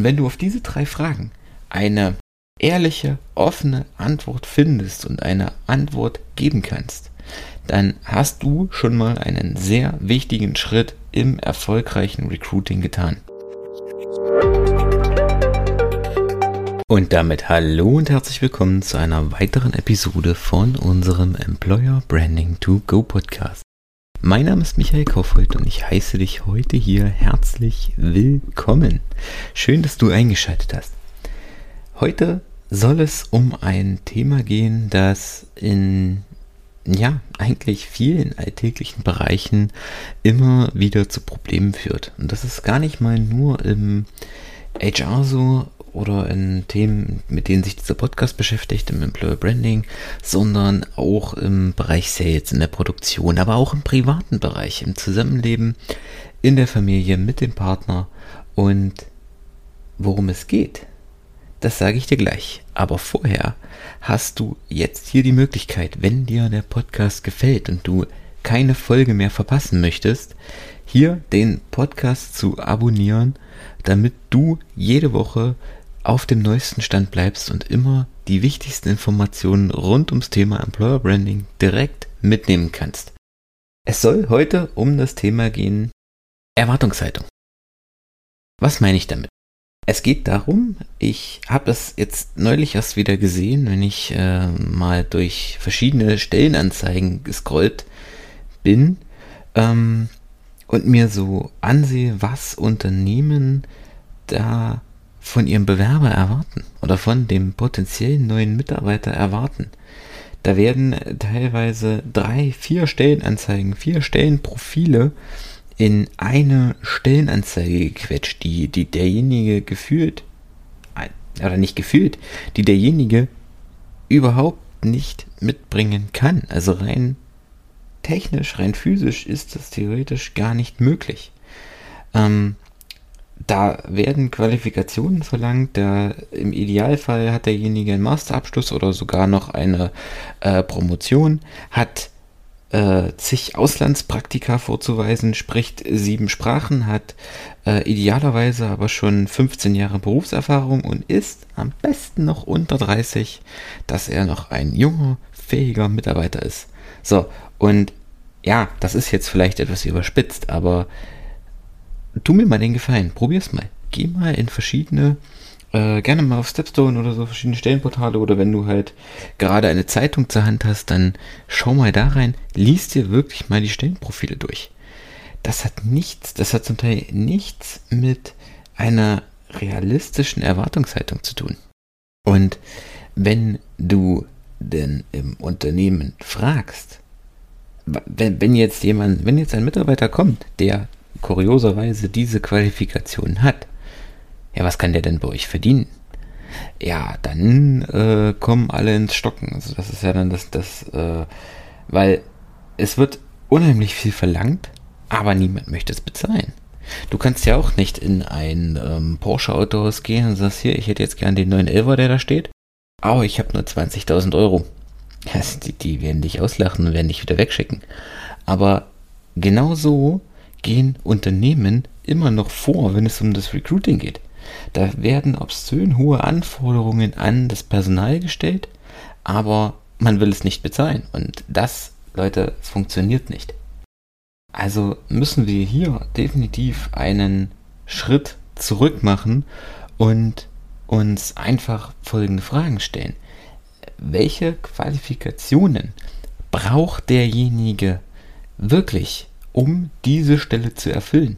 Und wenn du auf diese drei Fragen eine ehrliche, offene Antwort findest und eine Antwort geben kannst, dann hast du schon mal einen sehr wichtigen Schritt im erfolgreichen Recruiting getan. Und damit hallo und herzlich willkommen zu einer weiteren Episode von unserem Employer Branding to Go Podcast. Mein Name ist Michael Kaufhold und ich heiße dich heute hier herzlich willkommen. Schön, dass du eingeschaltet hast. Heute soll es um ein Thema gehen, das in ja, eigentlich vielen alltäglichen Bereichen immer wieder zu Problemen führt. Und das ist gar nicht mal nur im HR so oder in Themen, mit denen sich dieser Podcast beschäftigt, im Employer Branding, sondern auch im Bereich Sales, in der Produktion, aber auch im privaten Bereich, im Zusammenleben, in der Familie, mit dem Partner und worum es geht. Das sage ich dir gleich. Aber vorher hast du jetzt hier die Möglichkeit, wenn dir der Podcast gefällt und du keine Folge mehr verpassen möchtest, hier den Podcast zu abonnieren, damit du jede Woche auf dem neuesten Stand bleibst und immer die wichtigsten Informationen rund ums Thema Employer Branding direkt mitnehmen kannst. Es soll heute um das Thema gehen Erwartungshaltung. Was meine ich damit? Es geht darum, ich habe das jetzt neulich erst wieder gesehen, wenn ich äh, mal durch verschiedene Stellenanzeigen gescrollt bin ähm, und mir so ansehe, was Unternehmen da von ihrem Bewerber erwarten oder von dem potenziellen neuen Mitarbeiter erwarten. Da werden teilweise drei, vier Stellenanzeigen, vier Stellenprofile in eine Stellenanzeige gequetscht, die, die derjenige gefühlt, oder nicht gefühlt, die derjenige überhaupt nicht mitbringen kann. Also rein technisch, rein physisch ist das theoretisch gar nicht möglich. Ähm, da werden Qualifikationen verlangt. Der, Im Idealfall hat derjenige einen Masterabschluss oder sogar noch eine äh, Promotion, hat äh, zig Auslandspraktika vorzuweisen, spricht sieben Sprachen, hat äh, idealerweise aber schon 15 Jahre Berufserfahrung und ist am besten noch unter 30, dass er noch ein junger, fähiger Mitarbeiter ist. So, und ja, das ist jetzt vielleicht etwas überspitzt, aber tu mir mal den Gefallen, probier's mal. Geh mal in verschiedene äh, gerne mal auf Stepstone oder so verschiedene Stellenportale oder wenn du halt gerade eine Zeitung zur Hand hast, dann schau mal da rein, liest dir wirklich mal die Stellenprofile durch. Das hat nichts, das hat zum Teil nichts mit einer realistischen Erwartungshaltung zu tun. Und wenn du denn im Unternehmen fragst, wenn, wenn jetzt jemand, wenn jetzt ein Mitarbeiter kommt, der kurioserweise diese Qualifikation hat, ja, was kann der denn bei euch verdienen? Ja, dann äh, kommen alle ins Stocken. Also das ist ja dann das, das, äh, weil es wird unheimlich viel verlangt, aber niemand möchte es bezahlen. Du kannst ja auch nicht in ein ähm, Porsche Autohaus gehen und sagst hier, ich hätte jetzt gern den neuen Elver, der da steht. Aber ich habe nur 20.000 Euro. Also die, die werden dich auslachen und werden dich wieder wegschicken. Aber genau so gehen Unternehmen immer noch vor, wenn es um das Recruiting geht. Da werden obszön hohe Anforderungen an das Personal gestellt, aber man will es nicht bezahlen. Und das, Leute, funktioniert nicht. Also müssen wir hier definitiv einen Schritt zurück machen und uns einfach folgende Fragen stellen. Welche Qualifikationen braucht derjenige wirklich, um diese Stelle zu erfüllen?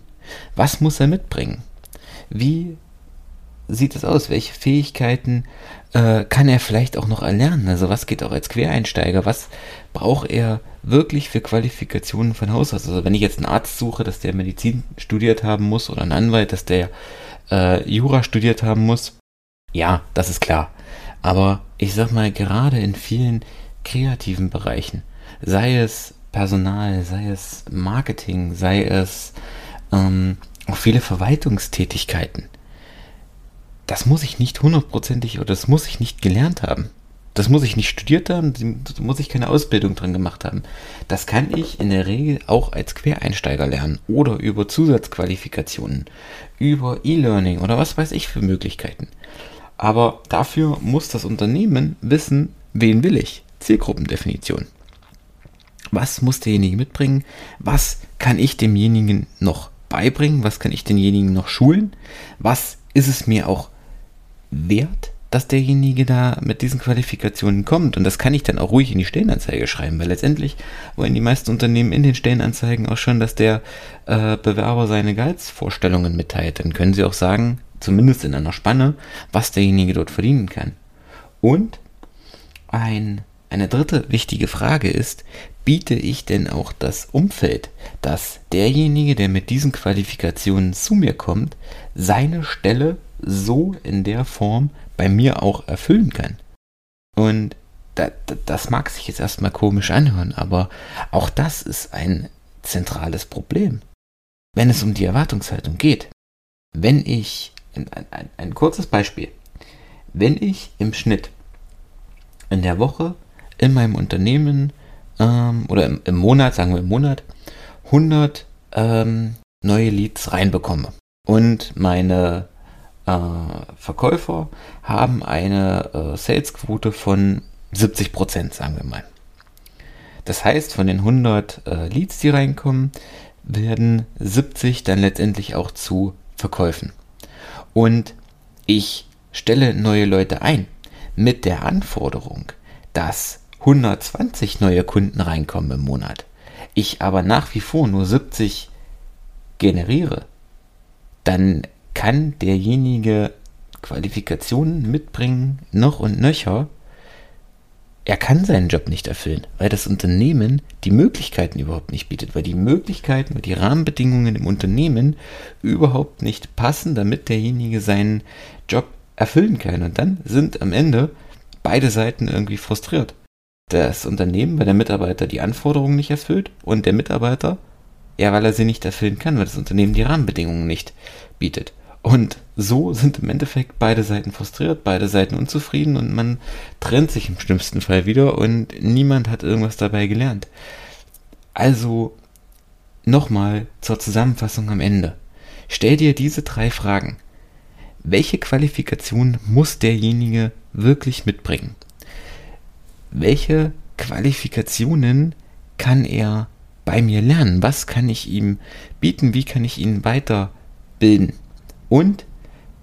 Was muss er mitbringen? Wie sieht es aus? Welche Fähigkeiten äh, kann er vielleicht auch noch erlernen? Also was geht auch als Quereinsteiger? Was braucht er wirklich für Qualifikationen von Haus aus? Also wenn ich jetzt einen Arzt suche, dass der Medizin studiert haben muss oder einen Anwalt, dass der äh, Jura studiert haben muss, ja, das ist klar. Aber ich sag mal, gerade in vielen kreativen Bereichen, sei es Personal, sei es Marketing, sei es ähm, auch viele Verwaltungstätigkeiten, das muss ich nicht hundertprozentig oder das muss ich nicht gelernt haben. Das muss ich nicht studiert haben, da muss ich keine Ausbildung drin gemacht haben. Das kann ich in der Regel auch als Quereinsteiger lernen oder über Zusatzqualifikationen, über E-Learning oder was weiß ich für Möglichkeiten. Aber dafür muss das Unternehmen wissen, wen will ich. Zielgruppendefinition. Was muss derjenige mitbringen? Was kann ich demjenigen noch beibringen? Was kann ich denjenigen noch schulen? Was ist es mir auch wert, dass derjenige da mit diesen Qualifikationen kommt. Und das kann ich dann auch ruhig in die Stellenanzeige schreiben, weil letztendlich wollen die meisten Unternehmen in den Stellenanzeigen auch schon, dass der äh, Bewerber seine Gehaltsvorstellungen mitteilt. Dann können sie auch sagen, zumindest in einer Spanne, was derjenige dort verdienen kann. Und ein, eine dritte wichtige Frage ist, biete ich denn auch das Umfeld, dass derjenige, der mit diesen Qualifikationen zu mir kommt, seine Stelle so in der Form bei mir auch erfüllen kann. Und da, da, das mag sich jetzt erstmal komisch anhören, aber auch das ist ein zentrales Problem. Wenn es um die Erwartungshaltung geht, wenn ich, ein, ein, ein kurzes Beispiel, wenn ich im Schnitt in der Woche in meinem Unternehmen ähm, oder im, im, Monat, sagen wir im Monat, 100 ähm, neue Leads reinbekomme und meine äh, Verkäufer haben eine äh, Salesquote von 70 Prozent, sagen wir mal. Das heißt, von den 100 äh, Leads, die reinkommen, werden 70 dann letztendlich auch zu Verkäufen. Und ich stelle neue Leute ein mit der Anforderung, dass 120 neue Kunden reinkommen im Monat, ich aber nach wie vor nur 70 generiere, dann kann derjenige Qualifikationen mitbringen, noch und nöcher. Er kann seinen Job nicht erfüllen, weil das Unternehmen die Möglichkeiten überhaupt nicht bietet, weil die Möglichkeiten und die Rahmenbedingungen im Unternehmen überhaupt nicht passen, damit derjenige seinen Job erfüllen kann. Und dann sind am Ende beide Seiten irgendwie frustriert. Das Unternehmen, weil der Mitarbeiter die Anforderungen nicht erfüllt und der Mitarbeiter, ja, weil er sie nicht erfüllen kann, weil das Unternehmen die Rahmenbedingungen nicht bietet. Und so sind im Endeffekt beide Seiten frustriert, beide Seiten unzufrieden und man trennt sich im schlimmsten Fall wieder und niemand hat irgendwas dabei gelernt. Also nochmal zur Zusammenfassung am Ende. Stell dir diese drei Fragen. Welche Qualifikation muss derjenige wirklich mitbringen? Welche Qualifikationen kann er bei mir lernen? Was kann ich ihm bieten? Wie kann ich ihn weiterbilden? und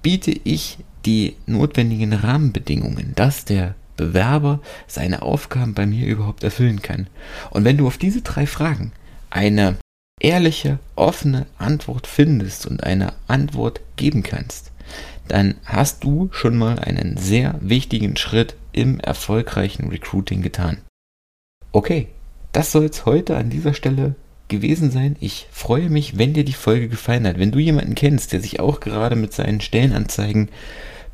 biete ich die notwendigen Rahmenbedingungen, dass der Bewerber seine Aufgaben bei mir überhaupt erfüllen kann. Und wenn du auf diese drei Fragen eine ehrliche, offene Antwort findest und eine Antwort geben kannst, dann hast du schon mal einen sehr wichtigen Schritt im erfolgreichen Recruiting getan. Okay, das soll es heute an dieser Stelle gewesen sein. Ich freue mich, wenn dir die Folge gefallen hat. Wenn du jemanden kennst, der sich auch gerade mit seinen Stellenanzeigen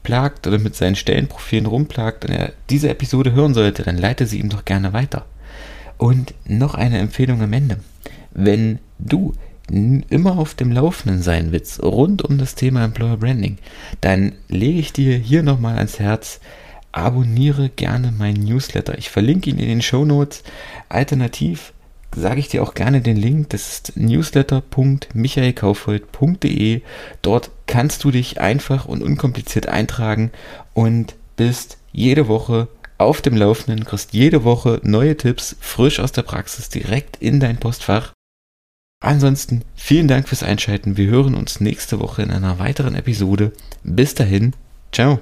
plagt oder mit seinen Stellenprofilen rumplagt und er diese Episode hören sollte, dann leite sie ihm doch gerne weiter. Und noch eine Empfehlung am Ende. Wenn du immer auf dem Laufenden sein willst rund um das Thema Employer Branding, dann lege ich dir hier nochmal ans Herz, abonniere gerne meinen Newsletter. Ich verlinke ihn in den Show Notes. Alternativ sage ich dir auch gerne den Link. Das ist newsletter.michaelkaufhold.de. Dort kannst du dich einfach und unkompliziert eintragen und bist jede Woche auf dem Laufenden, kriegst jede Woche neue Tipps frisch aus der Praxis direkt in dein Postfach. Ansonsten vielen Dank fürs Einschalten. Wir hören uns nächste Woche in einer weiteren Episode. Bis dahin, ciao.